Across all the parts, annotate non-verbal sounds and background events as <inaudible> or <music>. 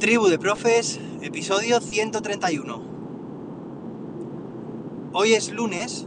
Tribu de Profes, episodio 131. Hoy es lunes,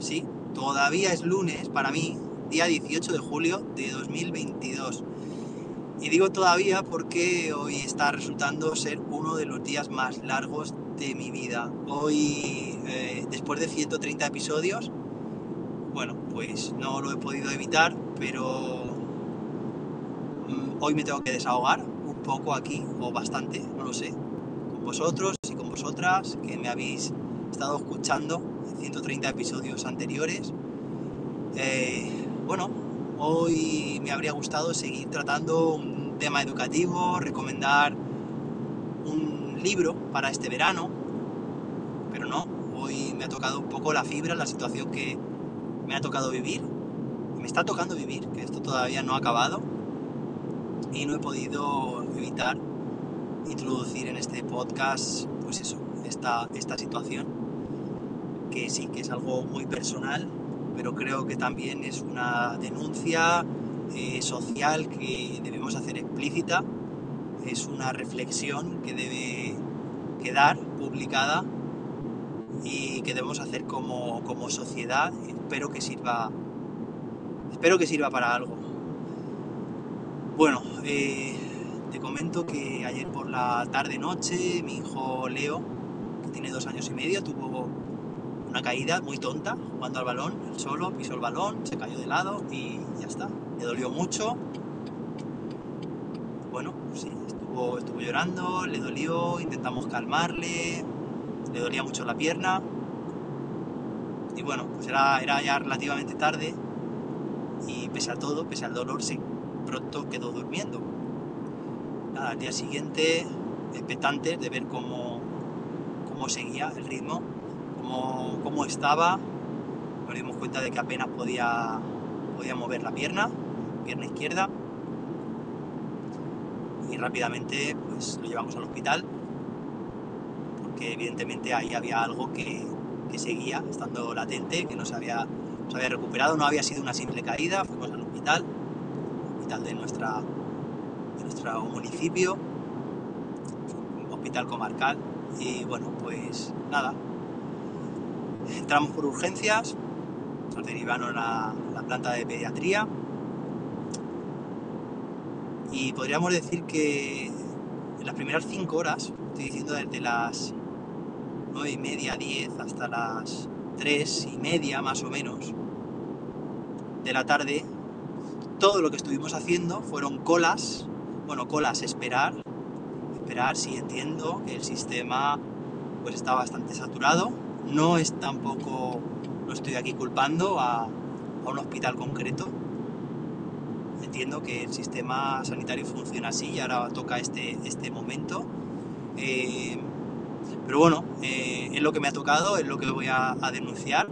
sí, todavía es lunes para mí, día 18 de julio de 2022. Y digo todavía porque hoy está resultando ser uno de los días más largos de mi vida. Hoy, eh, después de 130 episodios, bueno, pues no lo he podido evitar, pero mm, hoy me tengo que desahogar poco aquí, o bastante, no lo sé, con vosotros y con vosotras que me habéis estado escuchando en 130 episodios anteriores. Eh, bueno, hoy me habría gustado seguir tratando un tema educativo, recomendar un libro para este verano, pero no, hoy me ha tocado un poco la fibra, la situación que me ha tocado vivir, me está tocando vivir, que esto todavía no ha acabado y no he podido evitar introducir en este podcast, pues eso, esta, esta situación, que sí, que es algo muy personal, pero creo que también es una denuncia eh, social que debemos hacer explícita, es una reflexión que debe quedar publicada y que debemos hacer como, como sociedad. Espero que sirva. Espero que sirva para algo. Bueno, eh, te comento que ayer por la tarde noche mi hijo Leo, que tiene dos años y medio, tuvo una caída muy tonta jugando al balón, él solo, pisó el balón, se cayó de lado y ya está. Le dolió mucho. Bueno, sí, estuvo, llorando, le dolió, intentamos calmarle, le dolía mucho la pierna. Y bueno, pues era, era ya relativamente tarde y pese a todo, pese al dolor, se pronto quedó durmiendo. Al día siguiente, expectantes de ver cómo, cómo seguía el ritmo, cómo, cómo estaba, nos dimos cuenta de que apenas podía, podía mover la pierna, pierna izquierda, y rápidamente pues lo llevamos al hospital que evidentemente ahí había algo que, que, seguía estando latente, que no se había, no se había recuperado, no había sido una simple caída, fuimos al hospital, de nuestro municipio, un hospital comarcal, y bueno, pues nada, entramos por urgencias, nos derivaron a la planta de pediatría, y podríamos decir que en las primeras cinco horas, estoy diciendo desde las 9 y media, 10 hasta las 3 y media más o menos de la tarde, todo lo que estuvimos haciendo fueron colas, bueno, colas, esperar, esperar, sí entiendo que el sistema pues está bastante saturado, no es tampoco, no estoy aquí culpando a, un hospital concreto, entiendo que el sistema sanitario funciona así y ahora toca este, este momento. Eh, pero bueno, eh, es lo que me ha tocado, es lo que voy a, denunciar.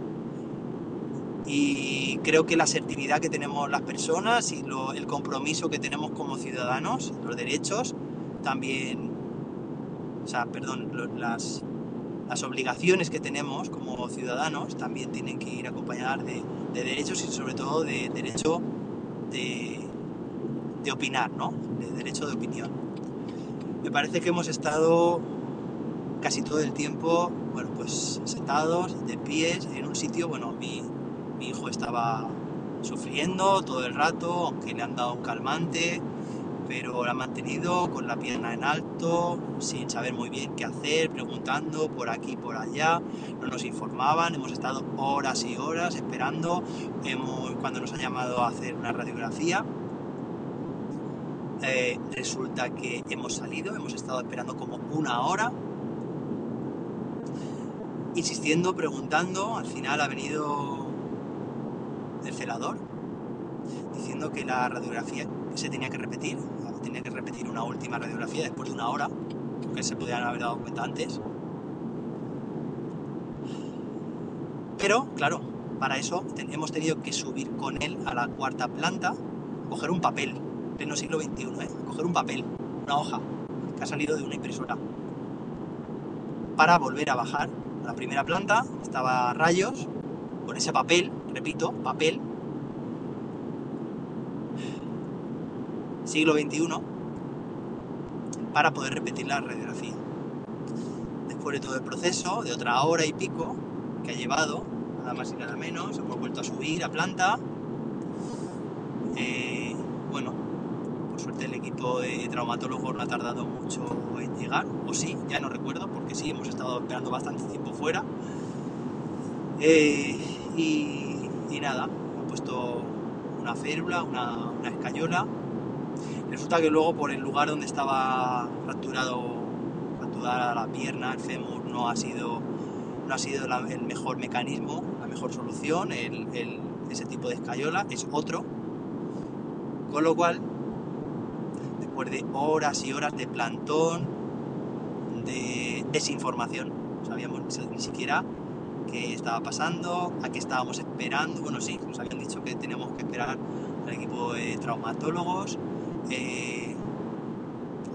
Y creo que la asertividad que tenemos las personas y lo, el compromiso que tenemos como ciudadanos, los derechos, también, o sea, perdón, las, las obligaciones que tenemos como ciudadanos también tienen que ir acompañadas de, de derechos y sobre todo de derecho de, de opinar, ¿no? De derecho de opinión. Me parece que hemos estado casi todo el tiempo, bueno, pues sentados, de pies, en un sitio, bueno, mi, mi hijo estaba sufriendo todo el rato, aunque le han dado un calmante, pero lo ha mantenido con la pierna en alto, sin saber muy bien qué hacer, preguntando por aquí, por allá, no nos informaban, hemos estado horas y horas esperando, hemos, cuando nos han llamado a hacer una radiografía, eh, resulta que hemos salido, hemos estado esperando como una hora, insistiendo, preguntando, al final ha venido el celador diciendo que la radiografía se tenía que repetir, tenía que repetir una última radiografía después de una hora, que se podían haber dado cuenta antes. Pero, claro, para eso hemos tenido que subir con él a la cuarta planta, coger un papel, pleno siglo XXI, ¿eh? coger un papel, una hoja que ha salido de una impresora, para volver a bajar a la primera planta, estaba rayos, con ese papel, repito, papel, siglo XXI, para poder repetir la radiografía. Después de todo el proceso, de otra hora y pico que ha llevado, nada más y nada menos, hemos vuelto a subir a planta. Eh, bueno, por suerte el equipo de traumatólogos no ha tardado mucho en llegar, o sí, ya no recuerdo, porque sí, hemos estado esperando bastante tiempo fuera. Eh, y, nada, ha puesto una férula, una, una escayola. Resulta que luego por el lugar donde estaba fracturado, fracturada la pierna, el fémur, no ha sido, no ha sido el mejor mecanismo, la mejor solución, ese tipo de escayola es otro. Con lo cual, después de horas y horas de plantón, de desinformación, sabíamos ni siquiera qué estaba pasando, a qué estábamos esperando. Bueno, sí, nos habían dicho que teníamos que esperar al equipo de traumatólogos. Eh,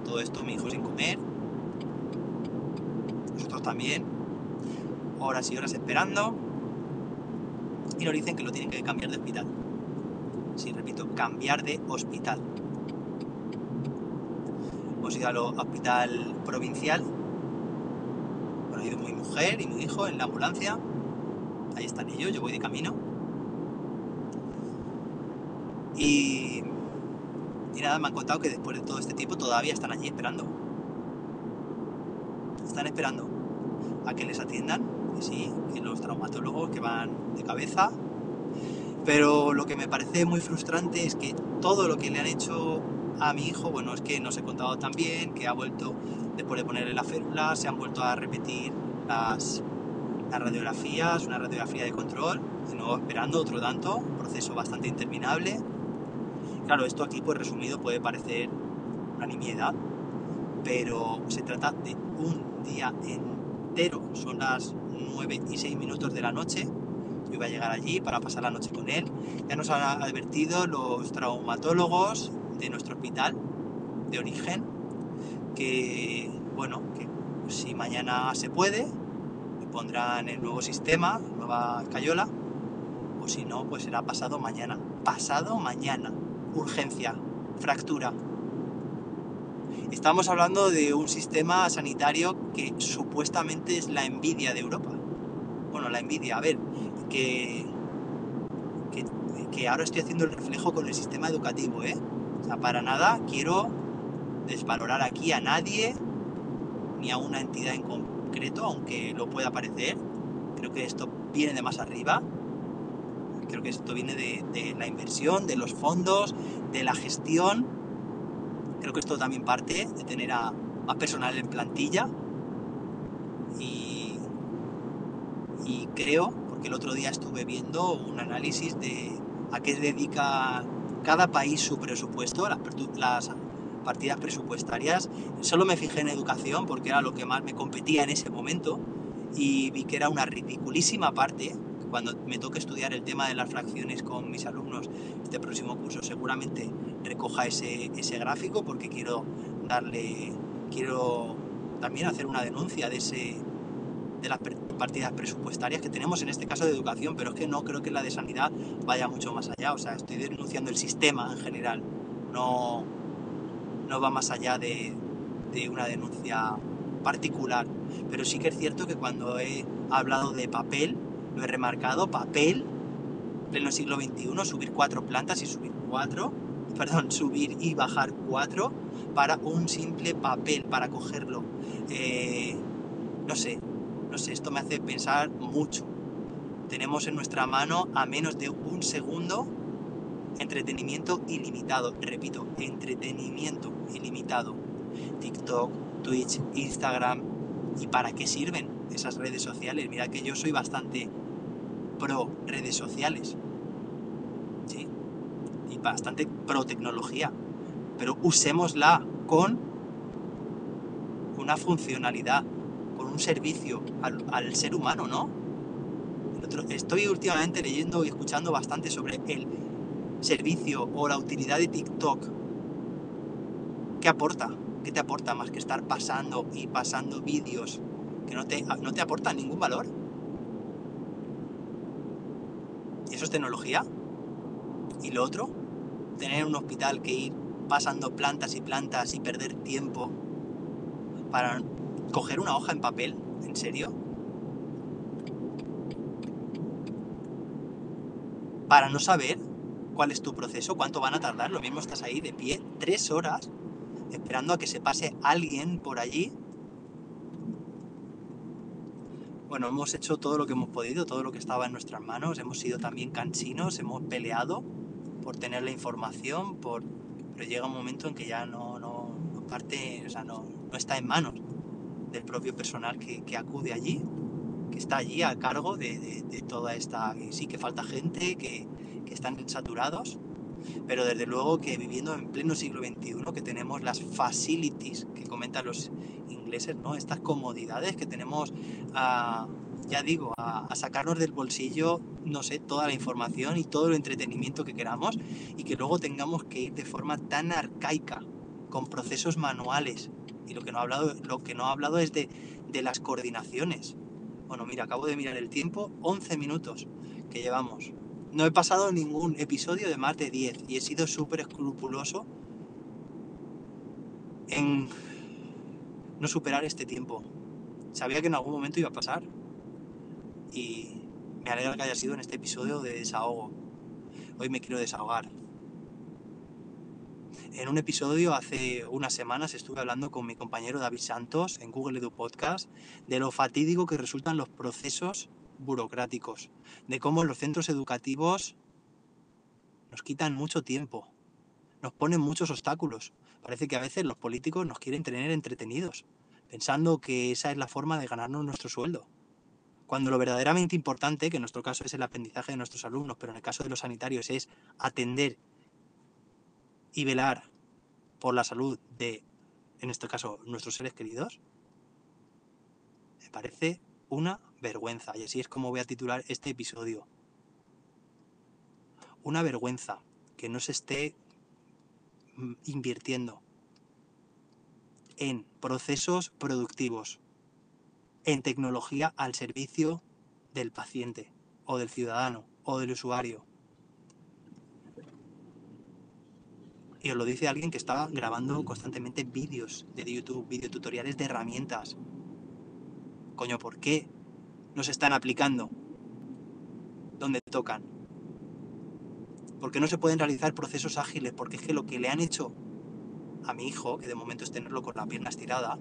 todo esto mi hijo sin comer. Nosotros también. Horas y horas esperando. Y nos dicen que lo tienen que cambiar de hospital. Sí, repito, cambiar de hospital. Hemos ido al hospital provincial ido mi mujer y mi hijo en la ambulancia. Ahí están ellos, yo voy de camino. Y, nada, me han contado que después de todo este tiempo todavía están allí esperando. Están esperando a que les atiendan, que sí, los traumatólogos que van de cabeza. Pero lo que me parece muy frustrante es que todo lo que le han hecho a mi hijo, bueno, es que no se he contado tan bien, que ha vuelto, después de ponerle la férula, se han vuelto a repetir las, las radiografías, una radiografía de control, de nuevo esperando otro tanto, un proceso bastante interminable. Claro, esto aquí, pues resumido, puede parecer una nimiedad, pero se trata de un día entero, son las 9 y 6 minutos de la noche, yo iba a llegar allí para pasar la noche con él. Ya nos han advertido los traumatólogos de nuestro hospital de origen que, bueno, que si mañana se puede, pondrán el nuevo sistema, nueva cayola, o si no, pues será pasado mañana. Pasado mañana. Urgencia, fractura. Estamos hablando de un sistema sanitario que supuestamente es la envidia de Europa. Bueno, la envidia, a ver, que, que, que ahora estoy haciendo el reflejo con el sistema educativo, ¿eh? O sea, para nada quiero desvalorar aquí a nadie ni a una entidad en concreto, aunque lo pueda parecer. Creo que esto viene de más arriba. Creo que esto viene de, la inversión, de los fondos, de la gestión. Creo que esto también parte de tener a personal en plantilla. Y, y creo, porque el otro día estuve viendo un análisis de a qué dedica cada país su presupuesto, las, partidas presupuestarias. Solo me fijé en educación porque era lo que más me competía en ese momento y vi que era una ridiculísima parte. Cuando me toque estudiar el tema de las fracciones con mis alumnos este próximo curso seguramente recoja ese, ese gráfico porque quiero darle, quiero también hacer una denuncia de ese, de las partidas presupuestarias que tenemos en este caso de educación, pero es que no creo que la de sanidad vaya mucho más allá. O sea, estoy denunciando el sistema en general, no, no va más allá de, de una denuncia particular. Pero sí que es cierto que cuando he hablado de papel, lo he remarcado, papel, pleno siglo XXI, subir cuatro plantas y subir cuatro, <laughs> perdón, subir y bajar cuatro para un simple papel, para cogerlo. Eh, no sé, no sé, esto me hace pensar mucho. Tenemos en nuestra mano a menos de un segundo entretenimiento ilimitado. Repito, entretenimiento ilimitado. TikTok, Twitch, Instagram. ¿Y para qué sirven esas redes sociales? Mira que yo soy bastante pro redes sociales. ¿Sí? Y bastante pro tecnología. Pero usémosla con una funcionalidad un servicio al, ser humano, ¿no? estoy últimamente leyendo y escuchando bastante sobre el servicio o la utilidad de TikTok. ¿Qué aporta? ¿Qué te aporta más que estar pasando y pasando vídeos que no te, no te aportan ningún valor? ¿Y eso es tecnología? ¿Y lo otro? Tener un hospital que ir pasando plantas y plantas y perder tiempo para coger una hoja en papel, ¿en serio? Para no saber cuál es tu proceso, cuánto van a tardar, lo mismo estás ahí de pie tres horas esperando a que se pase alguien por allí. Bueno, hemos hecho todo lo que hemos podido, todo lo que estaba en nuestras manos, hemos sido también cansinos, hemos peleado por tener la información, por... pero llega un momento en que ya no, no, no parte, o sea, no, no está en manos del propio personal que, acude allí, que está allí a cargo de toda esta... sí, que falta gente, que, que están saturados, pero desde luego que viviendo en pleno siglo XXI, que tenemos las facilities que comentan los ingleses, ¿no? Estas comodidades que tenemos a, ya digo, a, a, sacarnos del bolsillo, no sé, toda la información y todo el entretenimiento que queramos y que luego tengamos que ir de forma tan arcaica, con procesos manuales. Y lo que no ha hablado, lo que no ha hablado es de, de las coordinaciones. Bueno, mira, acabo de mirar el tiempo, 11 minutos que llevamos. No he pasado ningún episodio de más de 10 y he sido súper escrupuloso en no superar este tiempo. Sabía que en algún momento iba a pasar y me alegra que haya sido en este episodio de desahogo. Hoy me quiero desahogar. En un episodio hace unas semanas estuve hablando con mi compañero David Santos en Google Edu Podcast de lo fatídico que resultan los procesos burocráticos, de cómo los centros educativos nos quitan mucho tiempo, nos ponen muchos obstáculos. Parece que a veces los políticos nos quieren tener entretenidos, pensando que esa es la forma de ganarnos nuestro sueldo. Cuando lo verdaderamente importante, que en nuestro caso es el aprendizaje de nuestros alumnos, pero en el caso de los sanitarios es atender y velar por la salud de, en este caso, nuestros seres queridos, me parece una vergüenza. Y así es como voy a titular este episodio. Una vergüenza que no se esté mm, invirtiendo en procesos productivos, en tecnología al servicio del paciente o del ciudadano o del usuario. Y os lo dice alguien que estaba grabando constantemente vídeos de YouTube, videotutoriales de herramientas, Coño, ¿por qué no se están aplicando donde tocan? ¿Por qué no se pueden realizar procesos ágiles? Porque es que lo que le han hecho a mi hijo, que de momento es tenerlo con la pierna estirada,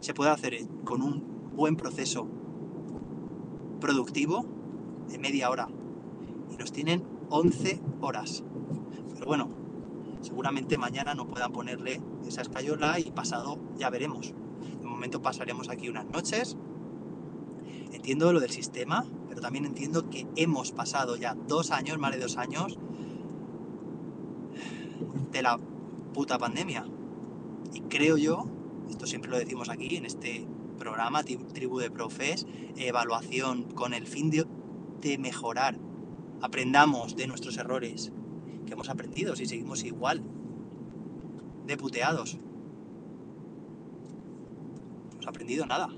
se puede hacer con un buen proceso productivo de media hora. Y nos tienen 11 horas. Pero bueno, seguramente mañana no puedan ponerle esa escayola y pasado ya veremos momento pasaremos aquí unas noches. Entiendo lo del sistema, pero también entiendo que hemos pasado ya dos años, más de dos años, de la puta pandemia. Y creo yo, esto siempre lo decimos aquí en este programa, Tribu de Profes, evaluación con el fin de, de mejorar. Aprendamos de nuestros errores, que hemos aprendido si seguimos igual de puteados aprendido nada.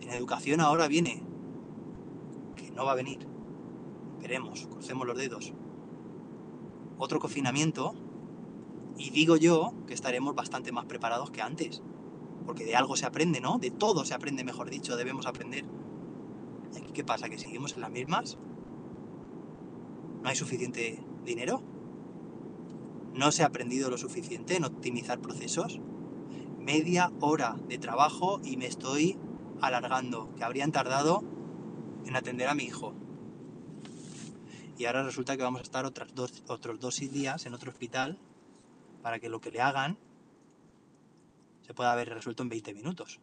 En educación ahora viene, que no va a venir. Veremos, crucemos los dedos. Otro confinamiento y digo yo que estaremos bastante más preparados que antes. Porque de algo se aprende, ¿no? De todo se aprende, mejor dicho, debemos aprender. ¿Y aquí qué pasa? ¿Que seguimos en las mismas? ¿No hay suficiente dinero? ¿No se ha aprendido lo suficiente en optimizar procesos? media hora de trabajo y me estoy alargando, que habrían tardado en atender a mi hijo. Y ahora resulta que vamos a estar otras dos, otros dos días en otro hospital para que lo que le hagan se pueda haber resuelto en 20 minutos.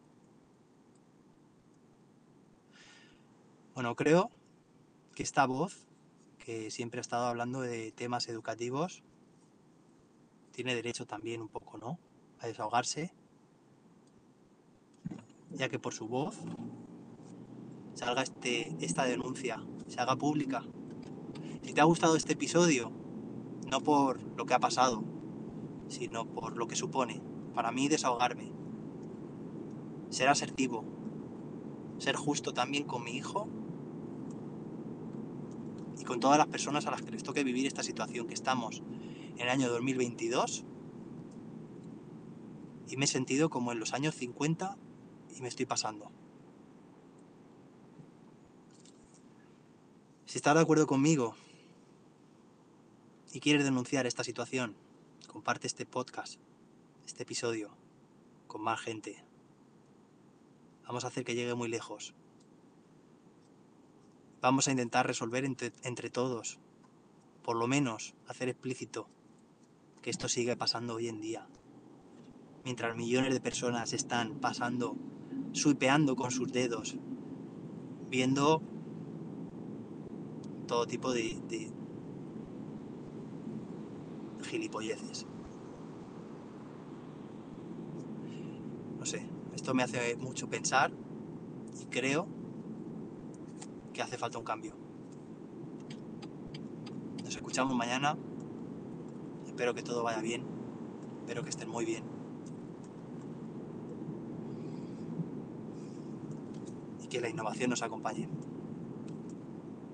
Bueno, creo que esta voz, que siempre ha estado hablando de temas educativos, tiene derecho también un poco, ¿no? A desahogarse ya que por su voz salga este, esta denuncia, se haga pública. Si te ha gustado este episodio, no por lo que ha pasado, sino por lo que supone, para mí desahogarme, ser asertivo, ser justo también con mi hijo y con todas las personas a las que les toque vivir esta situación que estamos en el año 2022 y me he sentido como en los años 50 y me estoy pasando. Si estás de acuerdo conmigo y quieres denunciar esta situación, comparte este podcast, este episodio, con más gente. Vamos a hacer que llegue muy lejos. Vamos a intentar resolver entre, todos, por lo menos hacer explícito que esto sigue pasando hoy en día. Mientras millones de personas están pasando, suipeando con sus dedos, viendo todo tipo de, de gilipolleces. No sé, esto me hace mucho pensar y creo que hace falta un cambio. Nos escuchamos mañana. Espero que todo vaya bien. Espero que estén muy bien. Y que la innovación nos acompañe.